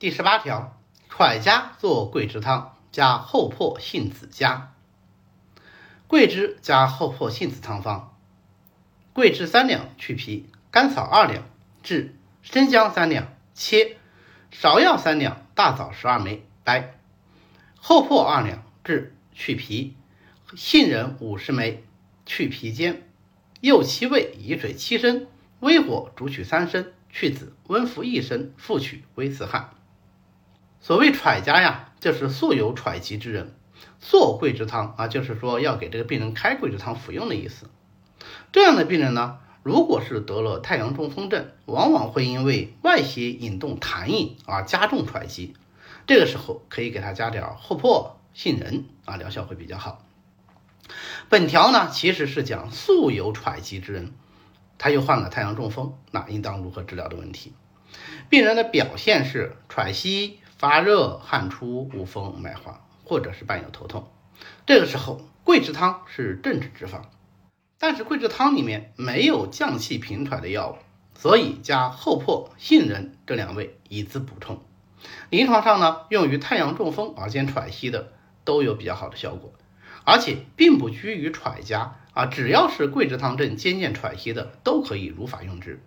第十八条，揣家做桂枝汤，加厚朴杏子加。桂枝加厚朴杏子汤方：桂枝三两去皮，甘草二两至，生姜三两切，芍药三两，大枣十二枚掰，厚朴二两至，去皮，杏仁五十枚去皮煎，右七味，以水七升，微火煮取三升，去籽，温服一升，复取微刺汗。所谓揣家呀，就是素有揣疾之人。做桂枝汤啊，就是说要给这个病人开桂枝汤服用的意思。这样的病人呢，如果是得了太阳中风症，往往会因为外邪引动痰饮啊，加重喘息。这个时候可以给他加点厚朴、杏仁啊，疗效会比较好。本条呢，其实是讲素有喘疾之人，他又患了太阳中风，那应当如何治疗的问题。病人的表现是喘息、发热、汗出、无风、脉滑。或者是伴有头痛，这个时候桂枝汤是正治之方，但是桂枝汤里面没有降气平喘的药物，所以加厚朴、杏仁这两味以资补充。临床上呢，用于太阳中风而兼喘息的都有比较好的效果，而且并不拘于喘家啊，只要是桂枝汤症兼见喘息的都可以如法用之。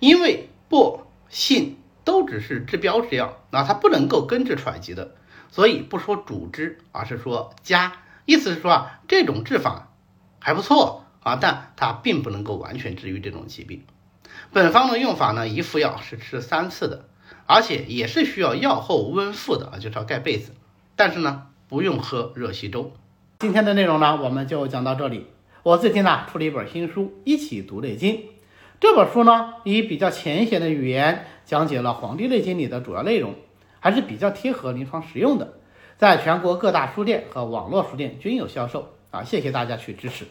因为薄、杏都只是治标之药，那它不能够根治喘疾的。所以不说主治，而是说加，意思是说啊，这种治法还不错啊，但它并不能够完全治愈这种疾病。本方的用法呢，一副药是吃三次的，而且也是需要药后温敷的啊，就是要盖被子。但是呢，不用喝热稀粥。今天的内容呢，我们就讲到这里。我最近呢出了一本新书《一起读内经》，这本书呢以比较浅显的语言讲解了《黄帝内经》里的主要内容。还是比较贴合临床实用的，在全国各大书店和网络书店均有销售啊！谢谢大家去支持。